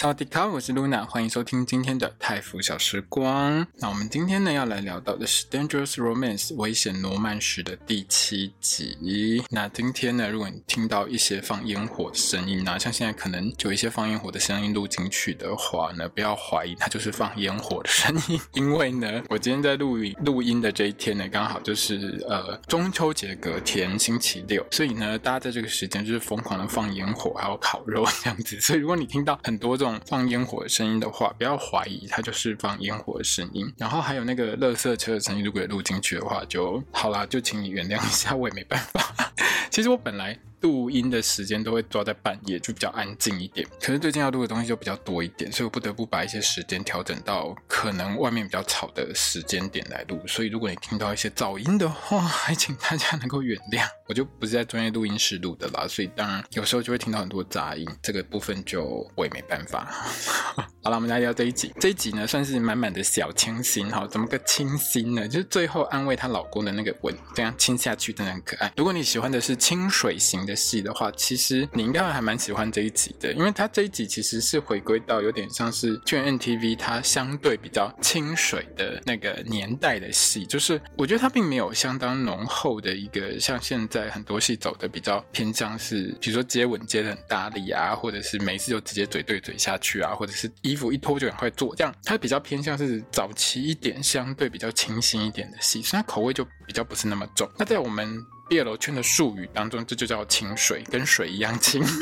萨瓦迪卡，我是 Luna，欢迎收听今天的泰服小时光。那我们今天呢要来聊到的是《Dangerous Romance》危险罗曼史的第七集。那今天呢，如果你听到一些放烟火的声音啊，像现在可能有一些放烟火的声音录进去的话呢，不要怀疑它就是放烟火的声音，因为呢，我今天在录音录音的这一天呢，刚好就是呃中秋节隔天星期六，所以呢，大家在这个时间就是疯狂的放烟火，还有烤肉这样子。所以如果你听到很多这种放烟火的声音的话，不要怀疑，它就是放烟火的声音。然后还有那个垃圾车的声音，如果也录进去的话，就好啦，就请你原谅一下，我也没办法。其实我本来。录音的时间都会抓在半夜，就比较安静一点。可是最近要录的东西就比较多一点，所以我不得不把一些时间调整到可能外面比较吵的时间点来录。所以如果你听到一些噪音的话，还请大家能够原谅。我就不是在专业录音室录的啦，所以当然有时候就会听到很多杂音，这个部分就我也没办法。好了，我们来聊这一集。这一集呢，算是满满的小清新哈。怎么个清新呢？就是最后安慰她老公的那个吻，这样亲下去真的很可爱。如果你喜欢的是清水型的戏的话，其实你应该还蛮喜欢这一集的，因为它这一集其实是回归到有点像是全 NTV 它相对比较清水的那个年代的戏，就是我觉得它并没有相当浓厚的一个像现在很多戏走的比较偏向是，比如说接吻接的很大力啊，或者是每次就直接嘴对嘴下去啊，或者是衣服一脱就赶快做，这样它比较偏向是早期一点，相对比较清新一点的戏，所以它口味就比较不是那么重。那在我们 BL 圈的术语当中，这就叫清水，跟水一样清。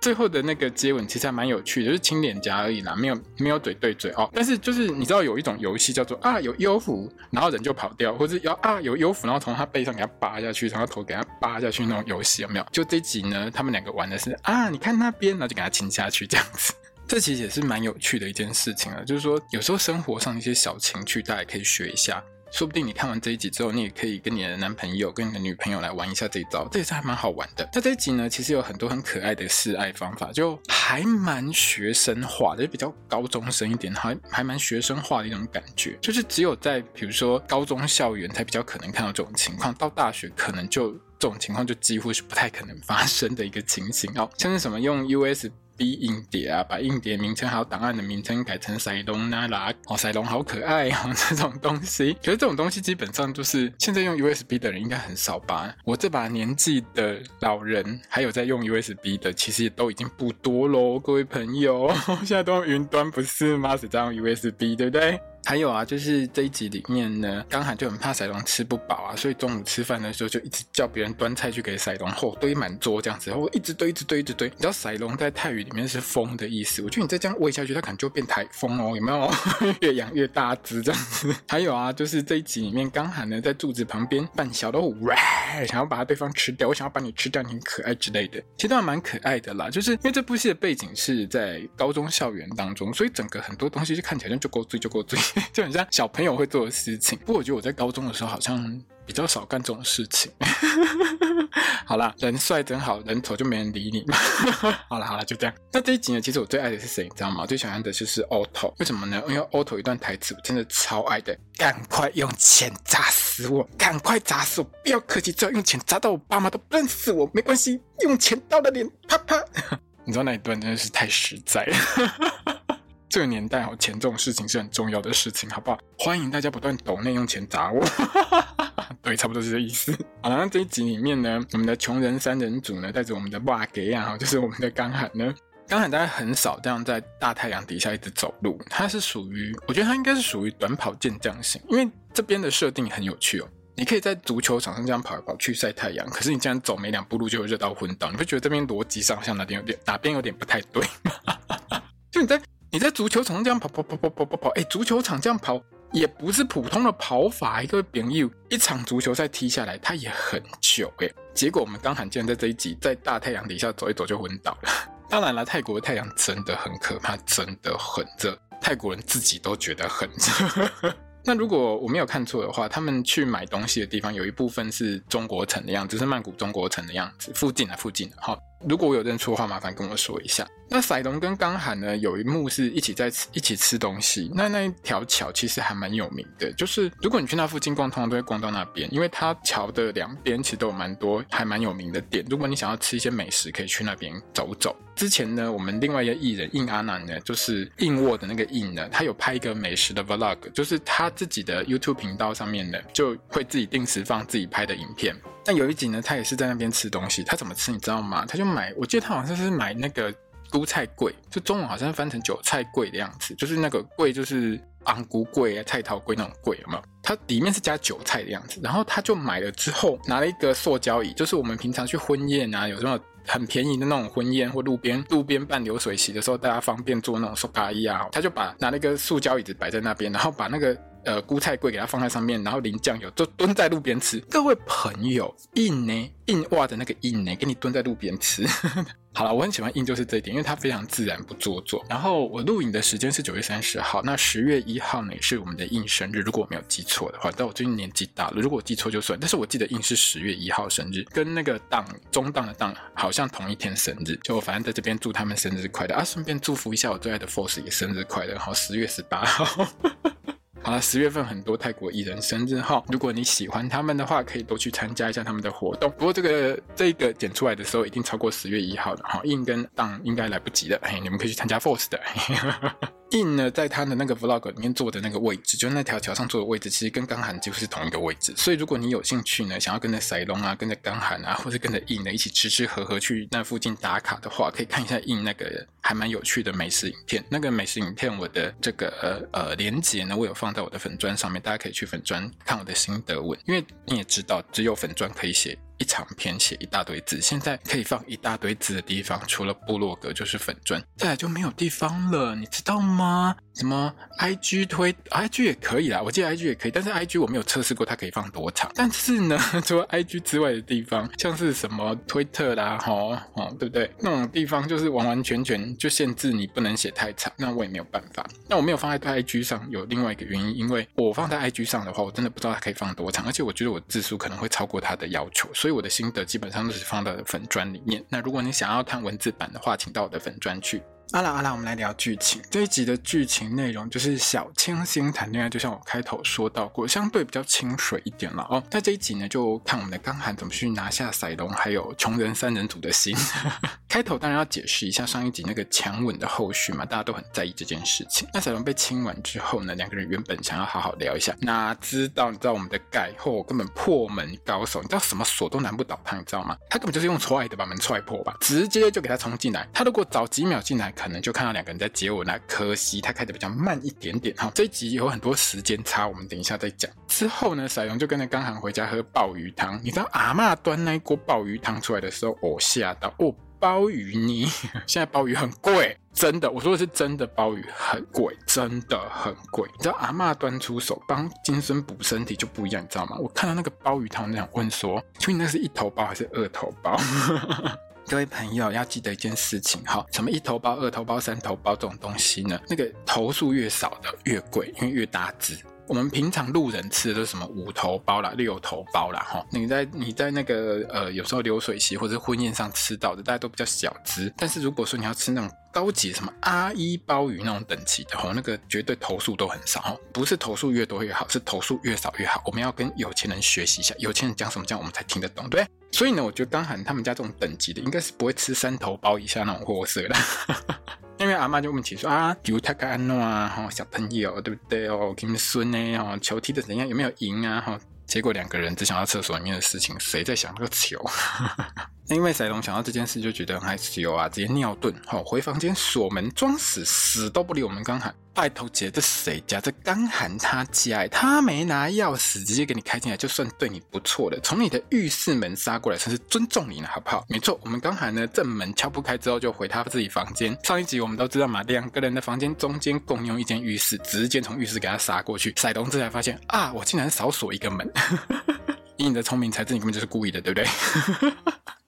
最后的那个接吻其实还蛮有趣的，就是亲脸颊而已啦，没有没有嘴对嘴哦。但是就是你知道有一种游戏叫做啊有幽浮，然后人就跑掉，或者要啊有幽浮，然后从他背上给他扒下去，从他头给他扒下去那种游戏有没有？就这集呢，他们两个玩的是啊，你看那边，然后就给他亲下去这样子。这其实也是蛮有趣的一件事情啊，就是说有时候生活上一些小情趣，大家可以学一下。说不定你看完这一集之后，你也可以跟你的男朋友、跟你的女朋友来玩一下这一招，这也是还蛮好玩的。那这一集呢，其实有很多很可爱的示爱方法，就还蛮学生化的，就比较高中生一点，还还蛮学生化的一种感觉。就是只有在比如说高中校园才比较可能看到这种情况，到大学可能就这种情况就几乎是不太可能发生的一个情形哦。像是什么用 US。B 硬碟啊，把硬碟名称还有档案的名称改成赛隆那拉哦，赛隆好可爱啊，这种东西。可是这种东西基本上就是现在用 USB 的人应该很少吧？我这把年纪的老人，还有在用 USB 的，其实都已经不多喽，各位朋友。现在都用云端不是吗？只在用 USB，对不对？还有啊，就是这一集里面呢，刚好就很怕赛隆吃不饱啊，所以中午吃饭的时候就一直叫别人端菜去给赛隆，后堆满桌这样子，然后一直堆，一直堆，一直堆。你知道赛隆在泰语里面是风的意思，我觉得你再这样喂下去，它可能就变台风哦，有没有？越养越大只这样子。还有啊，就是这一集里面，刚好呢在柱子旁边扮小老虎，哇想要把它对方吃掉，我想要把你吃掉，你很可爱之类的，其实都还蛮可爱的啦。就是因为这部戏的背景是在高中校园当中，所以整个很多东西就看起来就够醉，就够醉。就很像小朋友会做的事情，不过我觉得我在高中的时候好像比较少干这种事情。好啦，人帅真好，人丑就没人理你。好了好了，就这样。那这一集呢，其实我最爱的是谁，你知道吗？最喜欢的就是 Otto。为什么呢？因为 Otto 一段台词我真的超爱的，赶快用钱砸死我，赶快砸死我，不要客气，只要用钱砸到我爸妈都不认识我，没关系，用钱刀的脸，啪啪。你知道那一段真的是太实在了。这个年代哦，钱这种事情是很重要的事情，好不好？欢迎大家不断抖内用钱砸我，对，差不多是这意思。好了，那这一集里面呢，我们的穷人三人组呢，带着我们的瓦给啊，就是我们的刚罕呢，刚罕大概很少这样在大太阳底下一直走路，他是属于，我觉得他应该是属于短跑健将型，因为这边的设定很有趣哦，你可以在足球场上这样跑来跑去晒太阳，可是你这样走没两步路就会热到昏倒，你不觉得这边逻辑上像哪点有点哪边有点不太对吗？就你在。你在足球场上这样跑跑跑跑跑跑跑，哎，足球场这样跑也不是普通的跑法，一个朋友一场足球赛踢下来，它也很久哎。结果我们刚罕见在这一集在大太阳底下走一走就昏倒了。当然了，泰国的太阳真的很可怕，真的很热，泰国人自己都觉得很热。那如果我没有看错的话，他们去买东西的地方有一部分是中国城的样子，是曼谷中国城的样子，附近啊，附近的。如果我有认错的话，麻烦跟我说一下。那赛隆跟刚涵呢，有一幕是一起在吃一起吃东西。那那一条桥其实还蛮有名的，就是如果你去那附近逛，通常都会逛到那边，因为它桥的两边其实都有蛮多还蛮有名的店。如果你想要吃一些美食，可以去那边走走。之前呢，我们另外一个艺人印阿南呢，就是印沃的那个印呢，他有拍一个美食的 vlog，就是他自己的 YouTube 频道上面呢，就会自己定时放自己拍的影片。但有一集呢，他也是在那边吃东西。他怎么吃，你知道吗？他就买，我记得他好像是买那个菇菜柜，就中文好像翻成韭菜柜的样子，就是那个柜，就是昂菇柜啊、菜头柜那种柜，有没有？它里面是加韭菜的样子。然后他就买了之后，拿了一个塑胶椅，就是我们平常去婚宴啊，有什么很便宜的那种婚宴或路边路边办流水席的时候，大家方便坐那种塑卡椅啊，他就把拿了一个塑胶椅子摆在那边，然后把那个。呃，菇菜柜给它放在上面，然后淋酱油，就蹲在路边吃。各位朋友，印呢，印袜的那个印呢，给你蹲在路边吃。好了，我很喜欢印就是这一点，因为它非常自然不做作。然后我录影的时间是九月三十号，那十月一号呢是我们的印生日，如果我没有记错的话。但我最近年纪大了，如果我记错就算。但是我记得印是十月一号生日，跟那个档中档的档好像同一天生日。就我反正在这边祝他们生日快乐啊，顺便祝福一下我最爱的 Force 也生日快乐。好，十月十八号。好了，十月份很多泰国艺人生日哈，如果你喜欢他们的话，可以多去参加一下他们的活动。不过这个这个剪出来的时候，已经超过十月一号了哈，印跟档应该来不及了，嘿，你们可以去参加 Force 的。嘿呵呵印呢，在他的那个 vlog 里面坐的那个位置，就那条桥上坐的位置，其实跟刚涵几乎是同一个位置。所以如果你有兴趣呢，想要跟着赛隆啊，跟着刚涵啊，或者跟着印呢一起吃吃喝喝去那附近打卡的话，可以看一下印那个还蛮有趣的美食影片。那个美食影片我的这个呃呃连接呢，我有放在我的粉砖上面，大家可以去粉砖看我的心得文。因为你也知道，只有粉砖可以写。一长篇写一大堆字，现在可以放一大堆字的地方，除了部落格就是粉钻，再来就没有地方了，你知道吗？什么 IG 推 IG 也可以啦，我记得 IG 也可以，但是 IG 我没有测试过它可以放多长。但是呢，除了 IG 之外的地方，像是什么推特啦，吼吼，对不对？那种地方就是完完全全就限制你不能写太长，那我也没有办法。那我没有放在 IG 上，有另外一个原因，因为我放在 IG 上的话，我真的不知道它可以放多长，而且我觉得我字数可能会超过它的要求，所以。我的心得基本上都是放到粉砖里面。那如果你想要看文字版的话，请到我的粉砖去。阿啦阿啦，我们来聊剧情。这一集的剧情内容就是小清新谈恋爱，就像我开头说到过，相对比较清水一点了哦。那这一集呢，就看我们的刚涵怎么去拿下赛隆还有穷人三人组的心。开头当然要解释一下上一集那个强吻的后续嘛，大家都很在意这件事情。那赛隆被亲完之后呢，两个人原本想要好好聊一下，哪知道你知道我们的盖后根本破门高手，你知道什么锁都难不倒他，你知道吗？他根本就是用踹的把门踹破吧，直接就给他冲进来。他如果早几秒进来，可能就看到两个人在接吻，那可惜他开的比较慢一点点哈。这集有很多时间差，我们等一下再讲。之后呢，赛隆就跟着刚涵回家喝鲍鱼汤。你知道阿嬷端那一锅鲍鱼汤出来的时候，我吓到哦，鲍鱼泥，现在鲍鱼很贵，真的，我说的是真的，鲍鱼很贵，真的很贵。你知道阿嬷端出手帮金孙补身体就不一样，你知道吗？我看到那个鲍鱼汤，那样问说，请问那是一头鲍还是二头鲍？各位朋友要记得一件事情哈，什么一头包、二头包、三头包这种东西呢？那个头数越少的越贵，因为越大只。我们平常路人吃的都是什么五头包啦、六头包啦哈。你在你在那个呃有时候流水席或者婚宴上吃到的，大家都比较小只。但是如果说你要吃那种高级什么阿一鲍鱼那种等级的哈，那个绝对投诉都很少。不是投诉越多越好，是投诉越少越好。我们要跟有钱人学习一下，有钱人讲什么讲我们才听得懂，对。所以呢，我觉得刚喊他们家这种等级的，应该是不会吃三头鲍以下那种货色的。因为阿妈就问起说啊，比如他干安诺啊，哈，小朋友对不对哦？金孙呢？球踢的怎样？有没有赢啊？哈，结果两个人只想到厕所里面的事情，谁在想那个球？因为赛隆想到这件事就觉得很害羞啊，直接尿遁，好，回房间锁门装死，死都不理我们刚喊。拜托姐，这谁家？这刚喊他家，他没拿钥匙，直接给你开进来，就算对你不错了。从你的浴室门杀过来，算是尊重你了，好不好？没错，我们刚喊呢，正门敲不开之后，就回他自己房间。上一集我们都知道嘛，两个人的房间中间共用一间浴室，直接从浴室给他杀过去。赛隆这才发现啊，我竟然少锁一个门。以你的聪明才智，你根本就是故意的，对不对？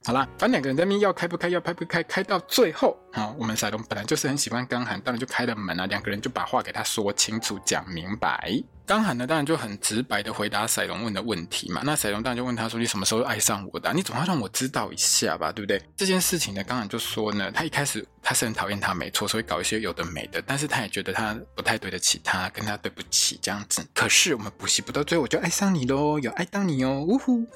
好啦，反正两个人在那边要开不开，要开不开，开到最后，好，我们赛隆本来就是很喜欢刚涵，当然就开了门啊，两个人就把话给他说清楚，讲明白。刚涵呢，当然就很直白的回答赛隆问的问题嘛。那赛隆当然就问他说：“你什么时候爱上我的？你总要让我知道一下吧，对不对？”这件事情呢，刚涵就说呢，他一开始他是很讨厌他，没错，所以搞一些有的没的，但是他也觉得他不太对得起他，跟他对不起这样子。可是我们补习不到最后，我就爱上你喽，有爱到你哦，呜呼！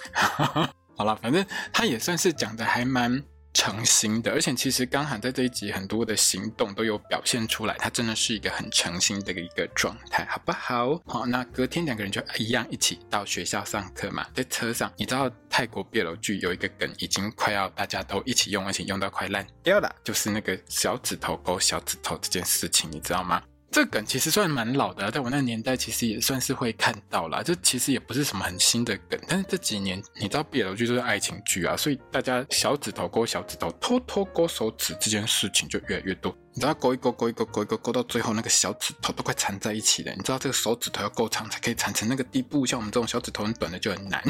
好了，反正他也算是讲的还蛮。诚心的，而且其实刚好在这一集很多的行动都有表现出来，他真的是一个很诚心的一个状态，好不好？好，那隔天两个人就一样一起到学校上课嘛，在车上，你知道泰国 BL 剧有一个梗，已经快要大家都一起用，而且用到快烂掉了，就是那个小指头勾小指头这件事情，你知道吗？这梗其实算蛮老的，在我那年代其实也算是会看到啦。这其实也不是什么很新的梗，但是这几年你知道 BL 剧都是爱情剧啊，所以大家小指头勾小指头，偷偷勾手指这件事情就越来越多。你知道勾一勾勾一勾勾一勾勾到最后那个小指头都快缠在一起了。你知道这个手指头要够长才可以缠成那个地步，像我们这种小指头很短的就很难。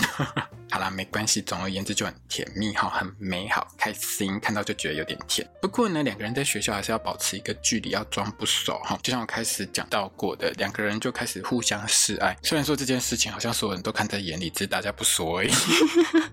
好啦，没关系，总而言之就很甜蜜哈，很美好，开心，看到就觉得有点甜。不过呢，两个人在学校还是要保持一个距离，要装不熟哈。就像我开始讲到过的，两个人就开始互相示爱。虽然说这件事情好像所有人都看在眼里，只是大家不说而已。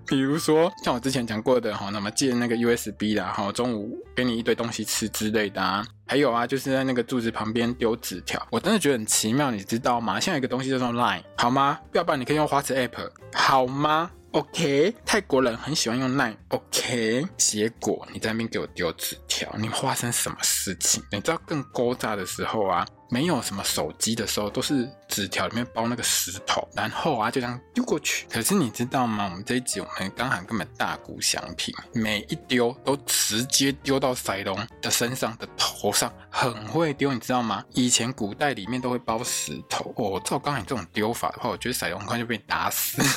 比如说像我之前讲过的哈，那么借那个 USB 啦哈，中午给你一堆东西吃之类的啊。还有啊，就是在那个柱子旁边丢纸条，我真的觉得很奇妙，你知道吗？现在有一个东西叫做 Line，好吗？要不然你可以用花痴 App，好吗？OK，泰国人很喜欢用 Line，OK。结果你在那边给我丢纸条，你发生什么事情？你知道更勾炸的时候啊？没有什么手机的时候，都是纸条里面包那个石头，然后啊就这样丢过去。可是你知道吗？我们这一集我们刚好根本大鼓相平，每一丢都直接丢到赛隆的身上的头上，很会丢，你知道吗？以前古代里面都会包石头哦。照刚才这种丢法的话，我觉得赛隆很快就被打死。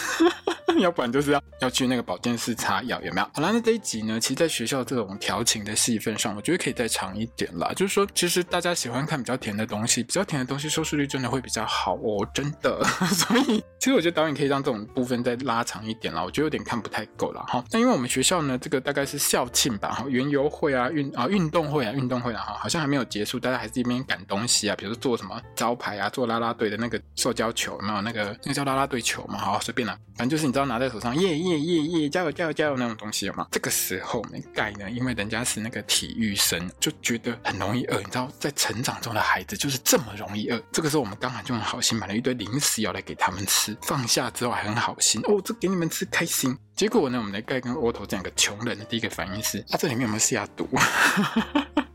要不然就是要要去那个保健室擦药，有没有？好啦，那这一集呢，其实在学校这种调情的戏份上，我觉得可以再长一点啦。就是说，其实大家喜欢看比较甜的东，东西比较甜的东西收视率真的会比较好哦，真的。所以，其实我觉得导演可以让这种部分再拉长一点啦。我觉得有点看不太够了哈。那因为我们学校呢，这个大概是校庆吧，哈，园游会啊，运啊运动会啊，运动会啊，哈，好像还没有结束，大家还是一边赶东西啊，比如说做什么招牌啊，做啦啦队的那个塑胶球，有没有那个那个叫啦啦队球嘛，好随便啦，反正就是你知道。拿在手上，耶耶耶耶，加油加油加油那种东西了吗？这个时候没盖呢，因为人家是那个体育生，就觉得很容易饿。你知道，在成长中的孩子就就是这么容易饿。这个时候，我们刚好就很好心买了一堆零食要来给他们吃。放下之后还很好心哦，这给你们吃开心。结果呢，我们的盖跟窝头这两个穷人的第一个反应是：啊，这里面有没有下毒？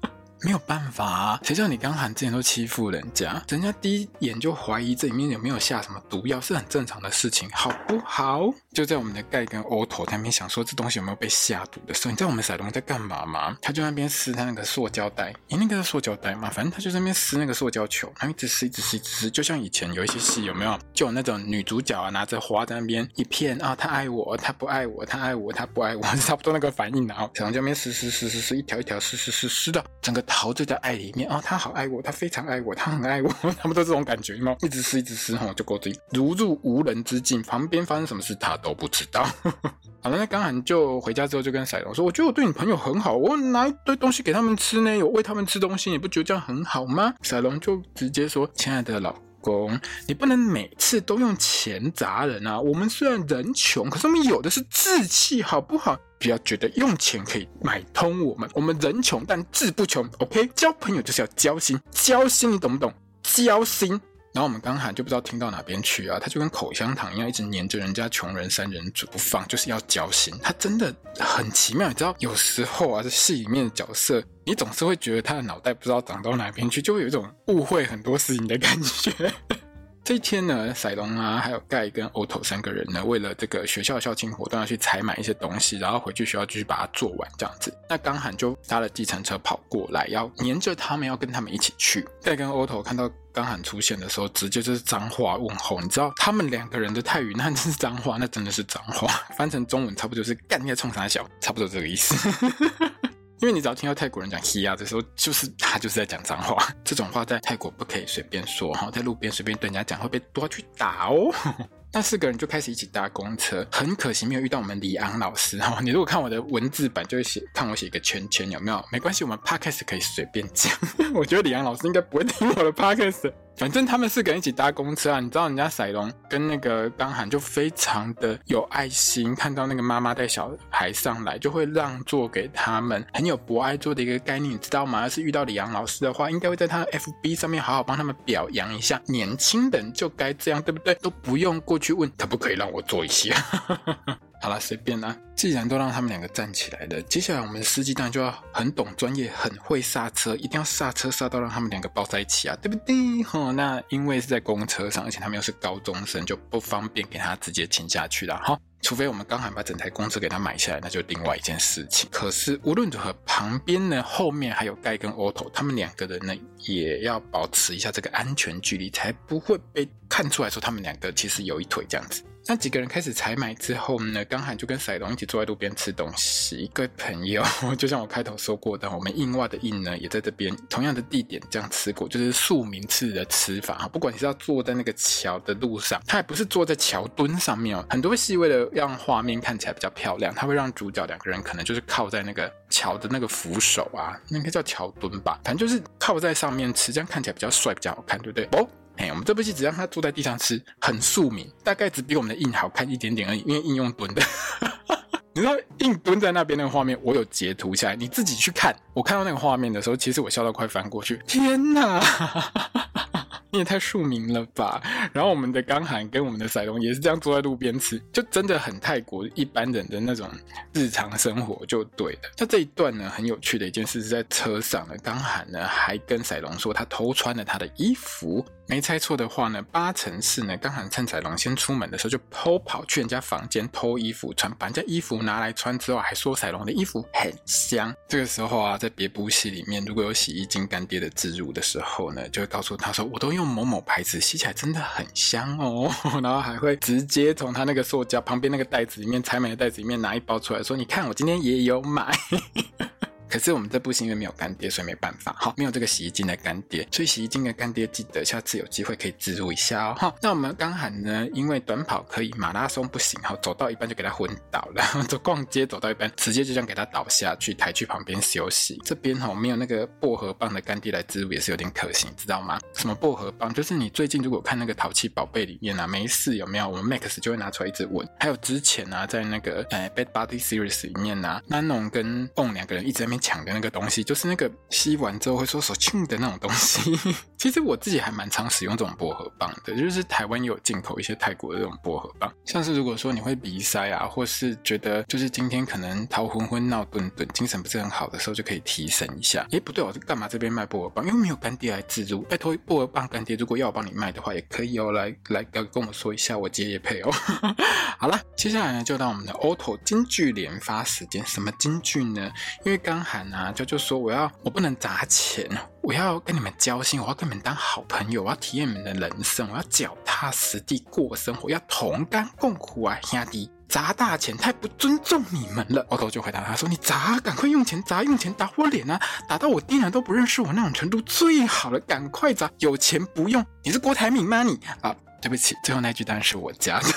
没有办法啊，谁叫你刚喊之前都欺负人家，人家第一眼就怀疑这里面有没有下什么毒药，是很正常的事情，好不好？就在我们的盖跟欧头那边想说这东西有没有被下毒的时候，你知道我们赛隆在干嘛吗？他就那边撕他那个塑胶袋，你那个是塑胶袋嘛？反正他就在那边撕那个塑胶球，他一直撕，一直撕，一直撕，就像以前有一些戏有没有？就有那种女主角啊拿着花在那边一片啊，他爱我，他不爱我，他爱我，他不爱我，差不多那个反应，然后赛隆就在那边撕撕撕撕撕，一条一条撕撕撕撕的，整个。陶醉在爱里面啊、哦，他好爱我，他非常爱我，他很爱我，他们都这种感觉吗？一直撕，一直撕，吼，就够醉，如入无人之境，旁边发生什么事他都不知道。好了，那刚涵就回家之后就跟赛龙说：“我觉得我对你朋友很好，我拿一堆东西给他们吃呢，有喂他们吃东西，你不觉得这样很好吗？”赛龙就直接说：“亲爱的老公，你不能每次都用钱砸人啊！我们虽然人穷，可是我们有的是志气，好不好？”不要觉得用钱可以买通我们，我们人穷但志不穷。OK，交朋友就是要交心，交心你懂不懂？交心。然后我们刚喊就不知道听到哪边去啊，他就跟口香糖一样，一直黏着人家穷人三人组不放，就是要交心。他真的很奇妙，你知道，有时候啊，这戏里面的角色，你总是会觉得他的脑袋不知道长到哪边去，就会有一种误会很多事情的感觉。这一天呢，赛隆啊，还有盖跟欧头三个人呢，为了这个学校校庆活动要去采买一些东西，然后回去学校继续把它做完这样子。那刚喊就搭了计程车跑过来，要黏着他们，要跟他们一起去。盖跟欧头看到刚喊出现的时候，直接就是脏话问候。你知道他们两个人的泰语，那真是脏话，那真的是脏话。翻成中文差不多就是干你冲三小，差不多这个意思。因为你只要听到泰国人讲 “hiya” 的时候，就是他就是在讲脏话。这种话在泰国不可以随便说哈，在路边随便对人家讲会被抓去打哦。那四个人就开始一起搭公车，很可惜没有遇到我们李昂老师哈。你如果看我的文字版，就会写看我写一个圈圈，有没有？没关系，我们 podcast 可以随便讲。我觉得李昂老师应该不会听我的 podcast。反正他们四个人一起搭公车啊，你知道人家赛龙跟那个刚涵就非常的有爱心，看到那个妈妈带小孩上来，就会让座给他们，很有博爱座的一个概念，你知道吗？要是遇到李阳老师的话，应该会在他的 FB 上面好好帮他们表扬一下，年轻人就该这样，对不对？都不用过去问可不可以让我坐一下。好了，随便啦。既然都让他们两个站起来了，接下来我们的司机当然就要很懂专业，很会刹车，一定要刹车刹到让他们两个抱在一起啊，对不对？哈，那因为是在公车上，而且他们又是高中生，就不方便给他直接亲下去了。哈，除非我们刚好把整台公车给他买下来，那就另外一件事情。可是无论如何，旁边呢，后面还有盖跟 Otto，他们两个人呢，也要保持一下这个安全距离，才不会被看出来说他们两个其实有一腿这样子。那几个人开始采买之后呢，刚好就跟赛龙一起坐在路边吃东西。一个朋友，就像我开头说过的，我们印袜的印呢，也在这边同样的地点这样吃过，就是庶民式的吃法哈。不管你是要坐在那个桥的路上，他也不是坐在桥墩上面哦。很多戏为了让画面看起来比较漂亮，他会让主角两个人可能就是靠在那个桥的那个扶手啊，那个叫桥墩吧，反正就是靠在上面吃，这样看起来比较帅，比较好看，对不对？哦。我们这部戏只让他坐在地上吃，很庶民，大概只比我们的印好看一点点而已，因为硬用蹲的。你知道印蹲在那边那个画面，我有截图下来，你自己去看。我看到那个画面的时候，其实我笑到快翻过去。天哪！你也太庶民了吧！然后我们的刚涵跟我们的赛龙也是这样坐在路边吃，就真的很泰国一般人的那种日常生活就对了。那这一段呢，很有趣的一件事是在车上呢，刚涵呢还跟赛龙说他偷穿了他的衣服。没猜错的话呢，八成是呢，刚好趁彩龙先出门的时候就偷跑去人家房间偷衣服穿，把人家衣服拿来穿之后，还说彩龙的衣服很香。这个时候啊，在别部戏里面，如果有洗衣精干爹的植入的时候呢，就会告诉他说，我都用某某牌子，洗起来真的很香哦。然后还会直接从他那个塑胶旁边那个袋子里面，采买的袋子里面拿一包出来说，你看我今天也有买。可是我们这部戏因为没有干爹，所以没办法。好，没有这个洗衣精的干爹，所以洗衣精的干爹记得下次有机会可以植入一下哦。好，那我们刚涵呢，因为短跑可以，马拉松不行，好，走到一半就给他昏倒了。走逛街走到一半，直接就这样给他倒下去，抬去旁边休息。这边哈，没有那个薄荷棒的干爹来植入也是有点可惜，知道吗？什么薄荷棒？就是你最近如果看那个淘气宝贝里面啊，没事有没有？我们 Max 就会拿出来一直闻。还有之前啊，在那个呃 Bad Body Series 里面啊，Nanon 跟 On 两个人一直在那边。抢的那个东西，就是那个吸完之后会说手庆的那种东西。其实我自己还蛮常使用这种薄荷棒的，就是台湾也有进口一些泰国的这种薄荷棒。像是如果说你会鼻塞啊，或是觉得就是今天可能头昏昏闹顿顿，精神不是很好的时候，就可以提神一下。诶，不对，我干嘛这边卖薄荷棒？因为没有干爹来自助，拜托薄荷棒干爹，如果要我帮你卖的话，也可以哦。来来，要跟我说一下，我接也配哦。好了，接下来呢，就到我们的 Otto 金句连发时间。什么金句呢？因为刚喊啊，就就说我要，我不能砸钱，我要跟你们交心，我要跟你们当好朋友，我要体验你们的人生，我要脚踏实地过生活，要同甘共苦啊，兄弟！砸大钱太不尊重你们了。Otto 就回答他说：“你砸，赶快用钱砸，用钱打我脸啊，打到我爹娘都不认识我那种程度最好了，赶快砸，有钱不用，你是郭台铭吗你？啊，对不起，最后那句当然是我加的。”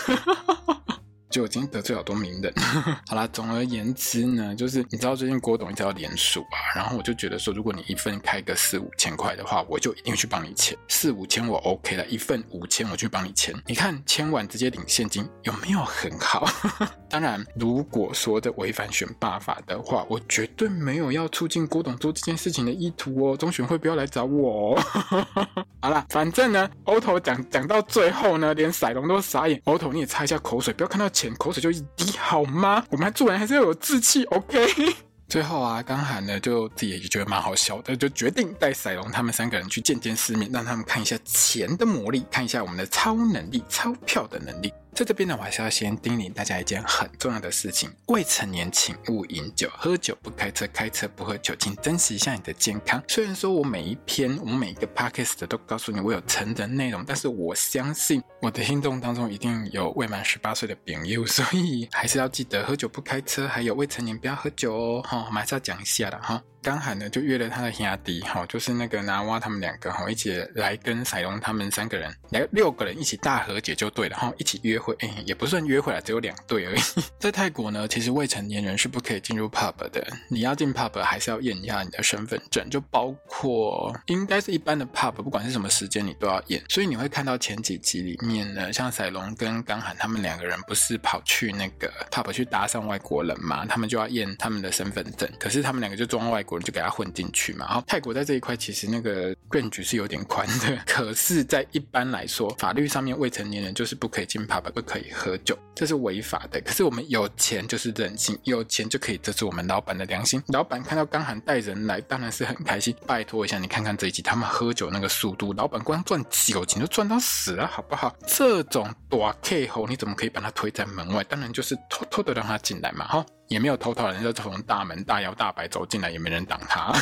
就已经得罪好多名人。好啦，总而言之呢，就是你知道最近郭董一直要连署啊，然后我就觉得说，如果你一份开个四五千块的话，我就一定会去帮你签。四五千我 OK 了，一份五千我去帮你签。你看签完直接领现金，有没有很好？当然，如果说这违反选罢法的话，我绝对没有要促进郭董做这件事情的意图哦。中选会不要来找我哦。好啦，反正呢，Otto 讲讲到最后呢，连赛龙都傻眼。Otto 你也擦一下口水，不要看到钱。口水就一滴好吗？我们做人还是要有志气，OK？最后啊，刚涵呢就自己也觉得蛮好笑的，就决定带赛龙他们三个人去见见世面，让他们看一下钱的魔力，看一下我们的超能力、钞票的能力。在这边呢，我还是要先叮咛大家一件很重要的事情：未成年请勿饮酒，喝酒不开车，开车不喝酒，请珍惜一下你的健康。虽然说我每一篇，我每一个 podcast 都告诉你我有成人内容，但是我相信我的听众当中一定有未满十八岁的朋友，所以还是要记得喝酒不开车，还有未成年不要喝酒哦。哈，我们还是要讲一下的哈。刚喊呢就约了他的兄弟，哈，就是那个拿蛙他们两个，哈，一起来跟赛隆他们三个人，来六个人一起大和解就对了，哈，一起约会，哎，也不算约会了，只有两对而已。在泰国呢，其实未成年人是不可以进入 pub 的，你要进 pub 还是要验一下你的身份证，就包括应该是一般的 pub，不管是什么时间你都要验。所以你会看到前几集里面呢，像赛隆跟刚喊他们两个人不是跑去那个 pub 去搭讪外国人嘛，他们就要验他们的身份证，可是他们两个就装外国。就给他混进去嘛。然后泰国在这一块其实那个 range 是有点宽的，可是，在一般来说，法律上面未成年人就是不可以进 pub，不可以喝酒，这是违法的。可是我们有钱就是任性，有钱就可以遮住我们老板的良心。老板看到刚涵带人来，当然是很开心。拜托一下，你看看这一集他们喝酒那个速度，老板光赚酒钱就赚到死了，好不好？这种大 K 猴，你怎么可以把他推在门外？当然就是偷偷的让他进来嘛，哈。也没有偷偷，人家从大门大摇大摆走进来，也没人挡他。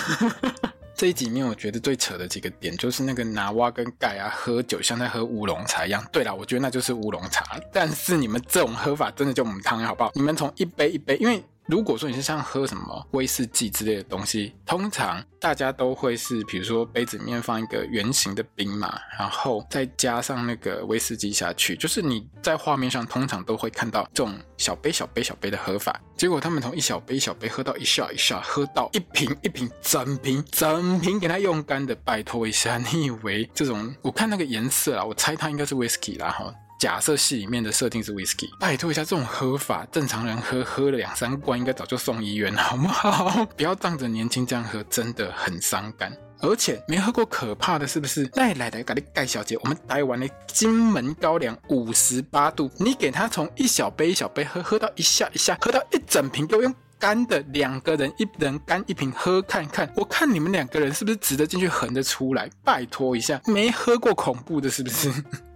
这一集里面，我觉得最扯的几个点，就是那个拿蛙跟盖啊喝酒像在喝乌龙茶一样。对啦，我觉得那就是乌龙茶，但是你们这种喝法真的就母汤，好不好？你们从一杯一杯，因为。如果说你是像喝什么威士忌之类的东西，通常大家都会是，比如说杯子里面放一个圆形的冰嘛，然后再加上那个威士忌下去，就是你在画面上通常都会看到这种小杯小杯小杯的喝法。结果他们从一小杯一小杯喝到一下一下喝到一瓶一瓶整瓶整瓶给他用干的，拜托一下，你以为这种？我看那个颜色啊，我猜它应该是威士忌啦哈。假设戏里面的设定是 whisky，拜托一下，这种喝法，正常人喝喝了两三罐，应该早就送医院了，好不好？不要仗着年轻这样喝，真的很伤肝。而且没喝过可怕的是不是？来来来，咖喱盖小姐，我们台湾的金门高粱五十八度，你给他从一小杯一小杯喝，喝到一下一下，喝到一整瓶，给我用干的，两个人一人干一瓶喝看看，我看你们两个人是不是值得进去横着出来？拜托一下，没喝过恐怖的，是不是？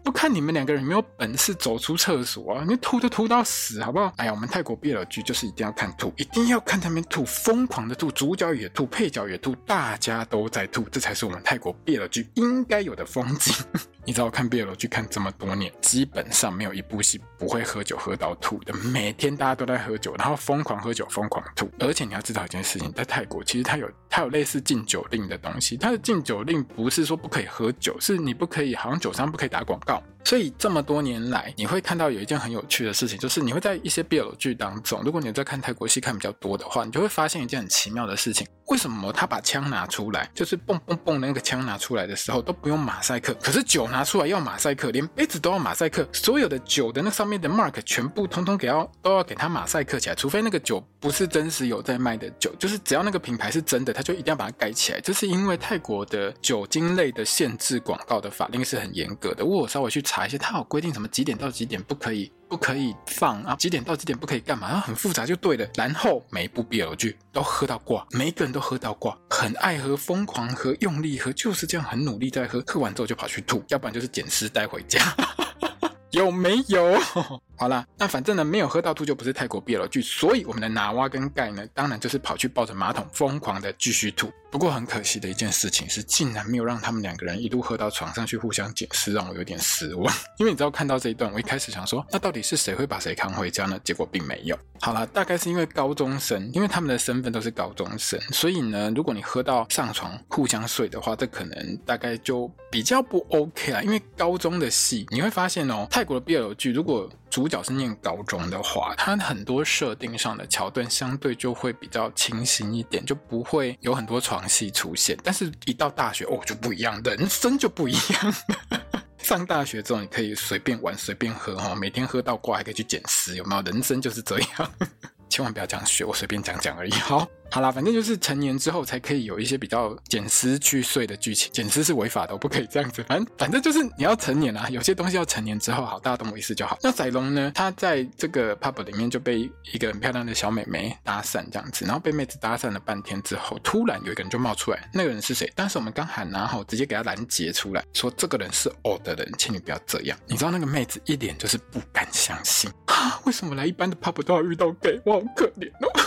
不看你们两个人有没有本事走出厕所啊！你吐就吐到死，好不好？哎呀，我们泰国 BL 剧就是一定要看吐，一定要看他们吐，疯狂的吐，主角也吐，配角也吐，大家都在吐，这才是我们泰国 BL 剧应该有的风景。你知道我看 BL 剧看这么多年，基本上没有一部戏不会喝酒喝到吐的，每天大家都在喝酒，然后疯狂喝酒，疯狂吐。而且你要知道一件事情，在泰国其实它有它有类似禁酒令的东西，它的禁酒令不是说不可以喝酒，是你不可以，好像酒商不可以打广告。tomorrow. 所以这么多年来，你会看到有一件很有趣的事情，就是你会在一些 BL 剧当中，如果你在看泰国戏看比较多的话，你就会发现一件很奇妙的事情：为什么他把枪拿出来，就是蹦蹦蹦的那个枪拿出来的时候都不用马赛克，可是酒拿出来要马赛克，连杯子都要马赛克，所有的酒的那上面的 mark 全部通通给要都要给他马赛克起来，除非那个酒不是真实有在卖的酒，就是只要那个品牌是真的，他就一定要把它盖起来。这是因为泰国的酒精类的限制广告的法令是很严格的，我稍微去查。查一些，他有规定什么几点到几点不可以，不可以放啊？几点到几点不可以干嘛？然后很复杂就对了。然后每一部 BL 剧都喝到挂，每一个人都喝到挂，很爱喝，疯狂喝，用力喝，就是这样很努力在喝。喝完之后就跑去吐，要不然就是捡尸带回家。有没有？好啦，那反正呢，没有喝到吐就不是泰国 BL 剧，所以我们的拿蛙跟盖呢，当然就是跑去抱着马桶疯狂的继续吐。不过很可惜的一件事情是，竟然没有让他们两个人一路喝到床上去互相解释，让我有点失望。因为你知道看到这一段，我一开始想说，那到底是谁会把谁扛回家呢？结果并没有。好了，大概是因为高中生，因为他们的身份都是高中生，所以呢，如果你喝到上床互相睡的话，这可能大概就比较不 OK 啦。因为高中的戏你会发现哦，泰国的 BL 剧如果主角是念高中的话，他很多设定上的桥段相对就会比较清新一点，就不会有很多床戏出现。但是，一到大学哦，就不一样，人生就不一样。上大学之后，你可以随便玩、随便喝哈，每天喝到挂，还可以去捡尸，有没有？人生就是这样，千万不要这样学，我随便讲讲而已。好。好啦，反正就是成年之后才可以有一些比较捡尸去睡的剧情。捡尸是违法的，我不可以这样子。反正反正就是你要成年啊，有些东西要成年之后，好，大家懂我意思就好。那仔龙呢，他在这个 pub 里面就被一个很漂亮的小美眉搭讪这样子，然后被妹子搭讪了半天之后，突然有一个人就冒出来，那个人是谁？但是我们刚喊然后直接给他拦截出来，说这个人是偶的人，请你不要这样。你知道那个妹子一脸就是不敢相信啊，为什么来一般的 pub 都要遇到 gay？我好可怜哦。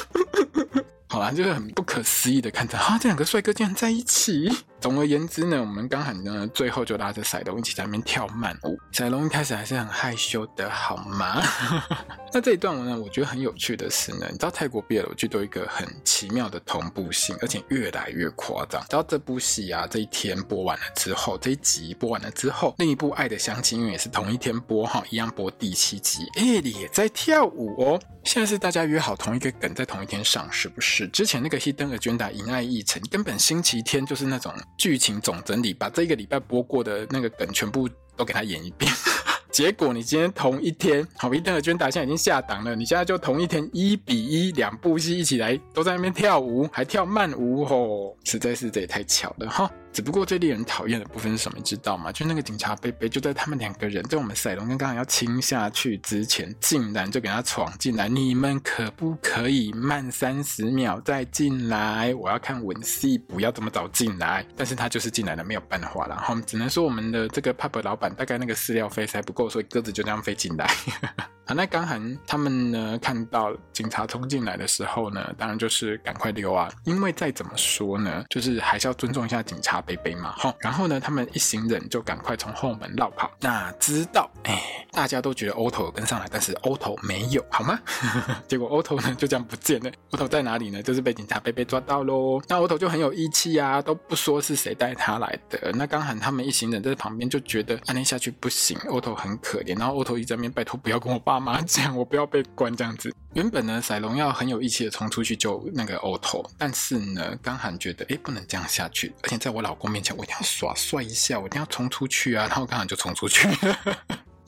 好啦，就是很不可思议的看着，啊，这两个帅哥竟然在一起。总而言之呢，我们刚喊呢，最后就拉着赛隆一起在那边跳慢舞。赛隆一开始还是很害羞的，好吗？那这一段呢，我觉得很有趣的是呢，你知道泰国 BL 剧都有一个很奇妙的同步性，而且越来越夸张。知道这部戏啊，这一天播完了之后，这一集播完了之后，另一部《爱的相亲》也是同一天播哈，一样播第七集，艾莉也在跳舞哦。现在是大家约好同一个梗在同一天上，是不是？之前那个《Hidden Agenda》银爱一程，根本星期天就是那种剧情总整理，把这一个礼拜播过的那个梗全部都给他演一遍。结果你今天同一天，好，《Hidden Agenda》现在已经下档了，你现在就同一天一比一两部戏一起来，都在那边跳舞，还跳慢舞，吼，实在是这也太巧了哈。只不过最令人讨厌的部分是什么？你知道吗？就那个警察贝贝，就在他们两个人在我们赛隆跟刚刚要亲下去之前，竟然就给他闯进来。你们可不可以慢三十秒再进来？我要看吻戏，不要这么早进来。但是他就是进来了，没有办法了。然后只能说我们的这个 pub 老板大概那个饲料费还不够，所以鸽子就这样飞进来。好，那刚韩他们呢，看到警察冲进来的时候呢，当然就是赶快溜啊，因为再怎么说呢，就是还是要尊重一下警察贝贝嘛。好，然后呢，他们一行人就赶快从后门绕跑。那知道，哎，大家都觉得 Otto 跟上来，但是 Otto 没有，好吗？结果 Otto 呢就这样不见了。Otto 在哪里呢？就是被警察贝贝抓到喽。那 Otto 就很有义气啊，都不说是谁带他来的。那刚韩他们一行人在旁边就觉得，按那下去不行，Otto 很可怜。然后 Otto 一直在那边拜托，不要跟我爸。麻将，我不要被关这样子。原本呢，赛龙要很有义气的冲出去救那个欧头但是呢，刚好觉得，诶，不能这样下去，而且在我老公面前，我一定要耍帅一下，我一定要冲出去啊！然后刚好就冲出去。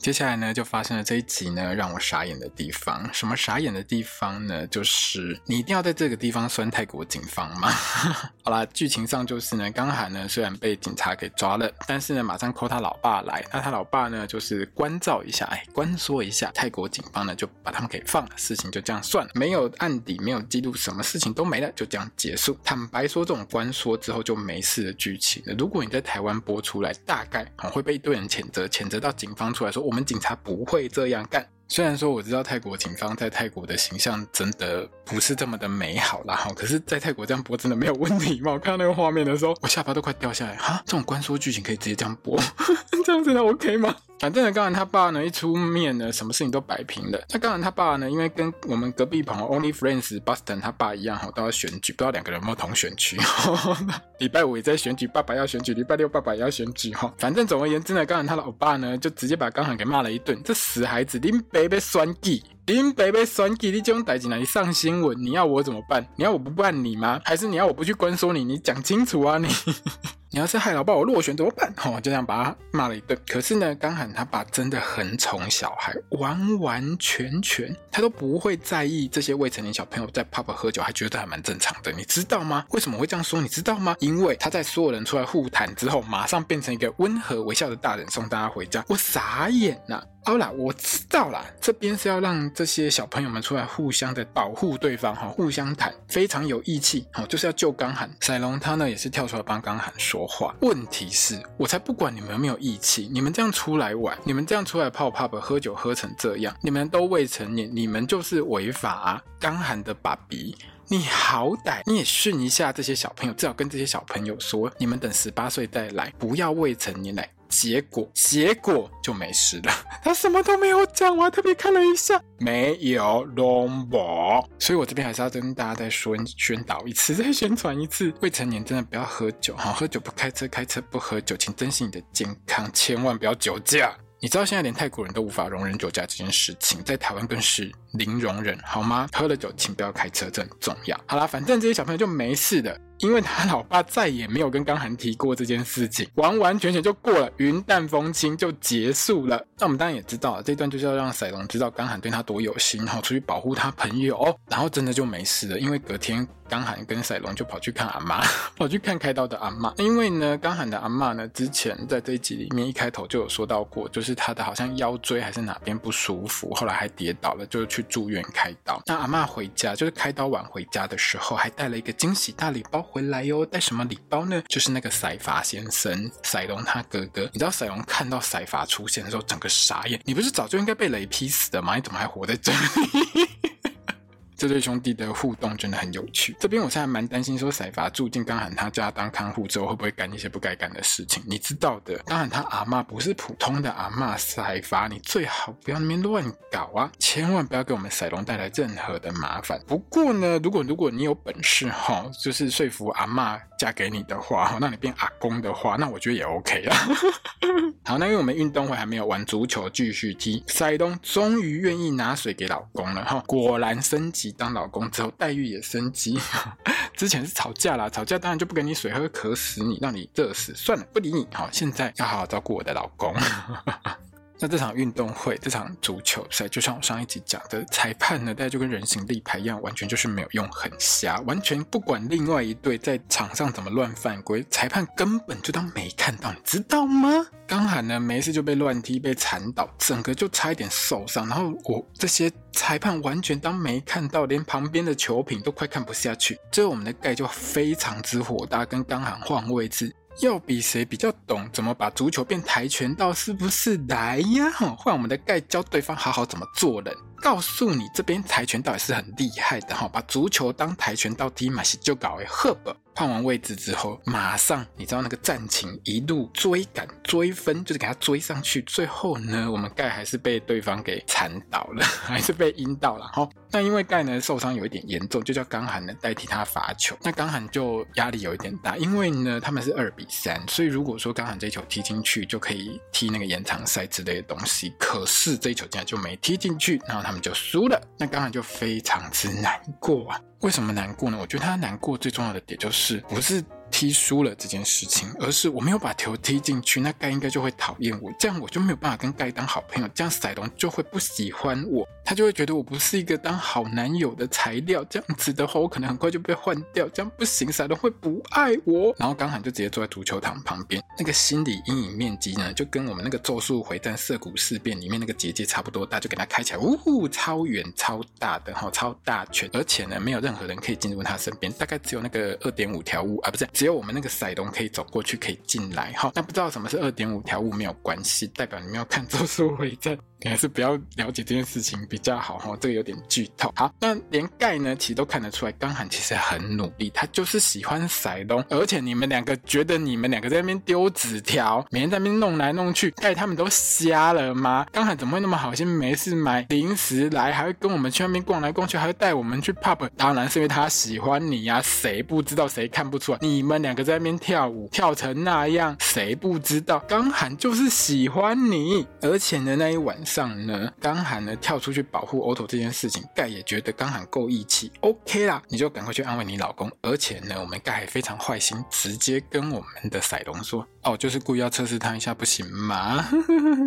接下来呢，就发生了这一集呢让我傻眼的地方。什么傻眼的地方呢？就是你一定要在这个地方酸泰国警方吗？好啦，剧情上就是呢，刚涵呢虽然被警察给抓了，但是呢马上 call 他老爸来。那他老爸呢就是关照一下，哎，关说一下，泰国警方呢就把他们给放了，事情就这样算了，没有案底，没有记录，什么事情都没了，就这样结束。坦白说，这种关说之后就没事的剧情了。如果你在台湾播出来，大概会被一堆人谴责，谴责到警方出来说。我们警察不会这样干。虽然说我知道泰国警方在泰国的形象真的不是这么的美好啦，哈，可是，在泰国这样播真的没有问题吗？我看到那个画面的时候，我下巴都快掉下来。哈，这种关说剧情可以直接这样播，这样真的 OK 吗？反正呢，刚才他爸呢一出面呢，什么事情都摆平了。那刚才他爸呢，因为跟我们隔壁朋友 Only Friends Boston 他爸一样哈，都要选举，不知道两个人有没有同选区。礼拜五也在选举，爸爸要选举；礼拜六爸爸也要选举哈。反正总而言之呢，刚才他老爸呢就直接把刚才给骂了一顿。这死孩子，林北被酸计，林北被酸计，你这种代志哪里上新闻？你要我怎么办？你要我不办你吗？还是你要我不去关说你？你讲清楚啊你！你要是害老爸我落选怎么办？哦，就这样把他骂了一顿。可是呢，刚喊他爸真的很宠小孩，完完全全他都不会在意这些未成年小朋友在 pub 喝酒，还觉得还蛮正常的，你知道吗？为什么会这样说？你知道吗？因为他在所有人出来互谈之后，马上变成一个温和微笑的大人，送大家回家。我傻眼了。好啦，我知道啦，这边是要让这些小朋友们出来互相的保护对方哈，互相谈，非常有义气，好，就是要救刚韩。赛龙他呢也是跳出来帮刚韩说话。问题是，我才不管你们有没有义气，你们这样出来玩，你们这样出来泡 pub 喝酒喝成这样，你们都未成年，你们就是违法啊！刚韩的爸比，你好歹你也训一下这些小朋友，至少跟这些小朋友说，你们等十八岁再来，不要未成年来。结果，结果就没事了。他什么都没有讲，我还特别看了一下，没有龙博。所以我这边还是要跟大家再说宣导一次，再宣传一次：未成年真的不要喝酒，好，喝酒不开车，开车不喝酒，请珍惜你的健康，千万不要酒驾。你知道现在连泰国人都无法容忍酒驾这件事情，在台湾更是零容忍，好吗？喝了酒请不要开车，这很重要。好啦，反正这些小朋友就没事的。因为他老爸再也没有跟刚韩提过这件事情，完完全全就过了，云淡风轻就结束了。那我们当然也知道，这段就是要让赛隆知道刚韩对他多有心，然后出去保护他朋友，然后真的就没事了。因为隔天刚韩跟赛隆就跑去看阿妈，跑去看开刀的阿妈。因为呢，刚韩的阿妈呢，之前在这一集里面一开头就有说到过，就是他的好像腰椎还是哪边不舒服，后来还跌倒了，就去住院开刀。那阿妈回家就是开刀完回家的时候，还带了一个惊喜大礼包。回来哟，带什么礼包呢？就是那个赛法先生，赛龙他哥哥。你知道赛龙看到赛法出现的时候，整个傻眼。你不是早就应该被雷劈死的吗？你怎么还活在这里？这对兄弟的互动真的很有趣。这边我现在蛮担心说，彩发住进刚喊他叫他当看护之后，会不会干一些不该干的事情？你知道的，刚喊他阿嬷不是普通的阿嬷，彩发你最好不要那边乱搞啊，千万不要给我们赛龙带来任何的麻烦。不过呢，如果如果你有本事哈，就是说服阿嬷嫁给你的话，那你变阿公的话，那我觉得也 OK 啊。好，那因为我们运动会还没有完，足球继续踢，赛东终于愿意拿水给老公了哈，果然升级当老公之后待遇也升级。之前是吵架啦，吵架当然就不给你水喝，渴死你，让你热死，算了，不理你。好，现在要好好照顾我的老公。那这场运动会，这场足球赛，就像我上一集讲的，裁判呢，大家就跟人形立牌一样，完全就是没有用，很瞎，完全不管另外一队在场上怎么乱犯规，裁判根本就当没看到，你知道吗？刚喊呢，没事就被乱踢，被铲倒，整个就差一点受伤，然后我这些裁判完全当没看到，连旁边的球品都快看不下去，最后我们的盖就非常之火大，跟刚喊换位置。要比谁比较懂怎么把足球变跆拳道，是不是？来呀，换我们的盖教对方好好怎么做人，告诉你这边跆拳道也是很厉害的哈，把足球当跆拳道踢嘛，是就搞哎赫本。换完位置之后，马上你知道那个战情一路追赶追分，就是给他追上去。最后呢，我们盖还是被对方给缠倒了，还是被阴到了。哈，那因为盖呢受伤有一点严重，就叫刚涵呢代替他罚球。那刚涵就压力有一点大，因为呢他们是二比三，所以如果说刚涵这一球踢进去，就可以踢那个延长赛之类的东西。可是这一球竟然就没踢进去，然后他们就输了。那当然就非常之难过啊。为什么难过呢？我觉得他难过最重要的点就是不是。踢输了这件事情，而是我没有把球踢进去，那盖应该就会讨厌我，这样我就没有办法跟盖当好朋友，这样赛龙就会不喜欢我，他就会觉得我不是一个当好男友的材料，这样子的话，我可能很快就被换掉，这样不行，赛龙会不爱我。然后刚好就直接坐在足球场旁边，那个心理阴影面积呢，就跟我们那个咒术回战涩谷事变里面那个结界差不多大，就给他开起来，呜，超远超大的哈，超大圈，而且呢，没有任何人可以进入他身边，大概只有那个二点五条悟啊，不是。只有我们那个赛龙可以走过去，可以进来。哈，那不知道什么是二点五条悟没有关系，代表你们要看咒术回战。你还是不要了解这件事情比较好哈，这个有点剧透。好，那连盖呢，其实都看得出来，刚涵其实很努力，他就是喜欢赛龙。而且你们两个觉得你们两个在那边丢纸条，每天在那边弄来弄去，盖他们都瞎了吗？刚喊怎么会那么好心，没事买零食来，还会跟我们去那边逛来逛去，还会带我们去 pub？当然是因为他喜欢你呀，谁不知道？谁看不出来？你们两个在那边跳舞跳成那样，谁不知道？刚涵就是喜欢你，而且呢，那一晚上。上呢，刚涵呢跳出去保护欧头这件事情，盖也觉得刚涵够义气，OK 啦，你就赶快去安慰你老公。而且呢，我们盖还非常坏心，直接跟我们的赛龙说：“哦，就是故意要测试他一下，不行吗？”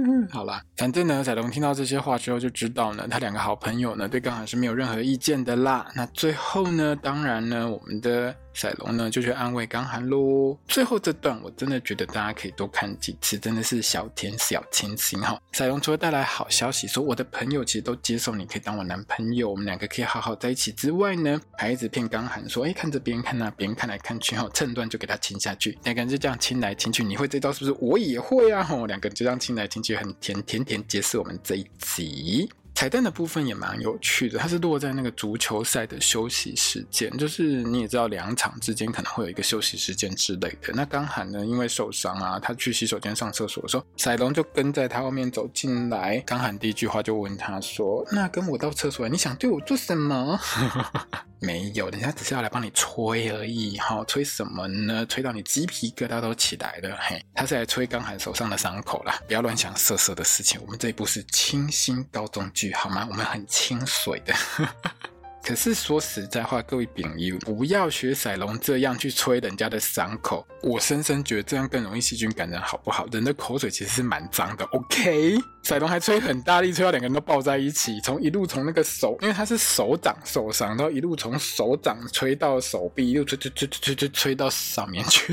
好啦，反正呢，赛龙听到这些话之后就知道呢，他两个好朋友呢对刚涵是没有任何意见的啦。那最后呢，当然呢，我们的。赛龙呢就去安慰刚涵喽。最后这段我真的觉得大家可以多看几次，真的是小甜小清新哈。赛龙除了带来好消息，说我的朋友其实都接受你可以当我男朋友，我们两个可以好好在一起之外呢，还一直骗刚涵说，哎，看这边看那边看来看去哈，趁乱就给他亲下去，两个人就这样亲来亲去。你会这招是不是？我也会啊哈，两个人就这样亲来亲去，很甜甜甜，结束我们这一集。彩蛋的部分也蛮有趣的，它是落在那个足球赛的休息时间，就是你也知道两场之间可能会有一个休息时间之类的。那刚涵呢，因为受伤啊，他去洗手间上厕所的时候，赛龙就跟在他后面走进来。刚涵第一句话就问他说：“那跟我到厕所，你想对我做什么？” 没有，人家只是要来帮你吹而已，哈，吹什么呢？吹到你鸡皮疙瘩都起来了，嘿，他是来吹刚涵手上的伤口啦，不要乱想色色的事情。我们这一部是清新高中剧，好吗？我们很清水的。可是说实在话，各位朋友，不要学赛龙这样去吹人家的伤口。我深深觉得这样更容易细菌感染，好不好？人的口水其实是蛮脏的。OK，赛龙还吹很大力，吹到两个人都抱在一起，从一路从那个手，因为他是手掌受伤，然后一路从手掌吹到手臂，又吹吹吹吹吹吹吹到上面去。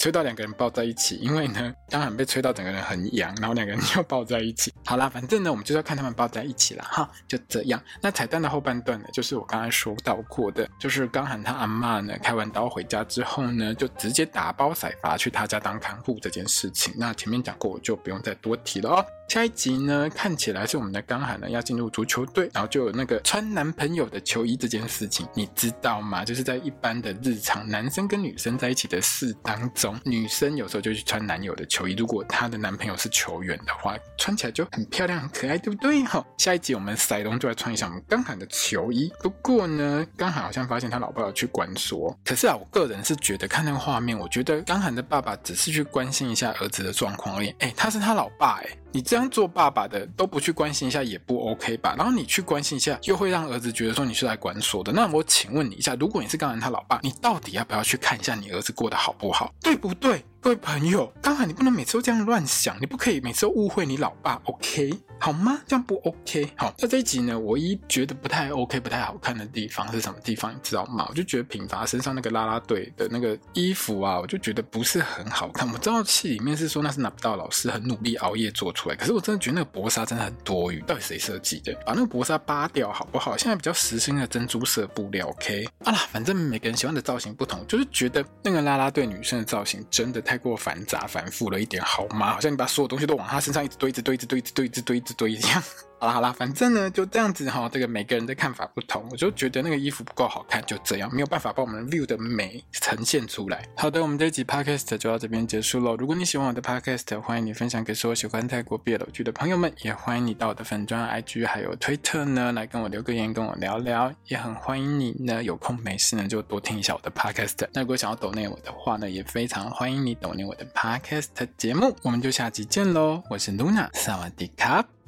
吹到两个人抱在一起，因为呢，刚好被吹到整个人很痒，然后两个人 就抱在一起。好啦，反正呢，我们就是要看他们抱在一起了哈，就这样。那彩蛋的后半段呢，就是我刚才说到过的，就是刚喊他阿嬷呢开完刀回家之后呢，就直接打包赛发去他家当看护这件事情。那前面讲过，我就不用再多提了哦。下一集呢，看起来是我们的刚涵呢要进入足球队，然后就有那个穿男朋友的球衣这件事情，你知道吗？就是在一般的日常男生跟女生在一起的事当中，女生有时候就去穿男友的球衣，如果她的男朋友是球员的话，穿起来就很漂亮、很可爱，对不对？好，下一集我们赛龙就来穿一下我们刚喊的球衣。不过呢，刚涵好像发现他老爸要去关说，可是啊，我个人是觉得看那个画面，我觉得刚喊的爸爸只是去关心一下儿子的状况而已。哎，他是他老爸，哎。你这样做爸爸的都不去关心一下也不 OK 吧？然后你去关心一下，又会让儿子觉得说你是来管锁的。那我请问你一下，如果你是刚才他老爸，你到底要不要去看一下你儿子过得好不好？对不对？各位朋友，刚好你不能每次都这样乱想，你不可以每次都误会你老爸，OK？好吗？这样不 OK？好，那这一集呢，我一觉得不太 OK、不太好看的地方是什么地方？你知道吗？我就觉得品发身上那个啦啦队的那个衣服啊，我就觉得不是很好看。我知道戏里面是说那是拿不到老师很努力熬夜做出来，可是我真的觉得那个薄纱真的很多余。到底谁设计的？把那个薄纱扒掉好不好？现在比较时兴的珍珠色布料，OK？啊啦，反正每个人喜欢的造型不同，就是觉得那个啦啦队女生的造型真的太过繁杂繁复了一点，好吗？好像你把所有东西都往他身上一直堆，一直堆，一直堆，一直堆，一直堆，一直堆一样。好啦好啦，反正呢就这样子哈，这个每个人的看法不同，我就觉得那个衣服不够好看，就这样没有办法把我们 view 的美呈现出来。好的，我们这一集 podcast 就到这边结束喽。如果你喜欢我的 podcast，欢迎你分享给所有喜欢泰国 BL 剧的朋友们，也欢迎你到我的粉专 IG 还有推特呢来跟我留个言，跟我聊聊。也很欢迎你呢有空没事呢就多听一下我的 podcast。那如果想要抖内我的话呢，也非常欢迎你抖内我的 podcast 节目。我们就下集见喽，我是 Luna，萨瓦迪卡。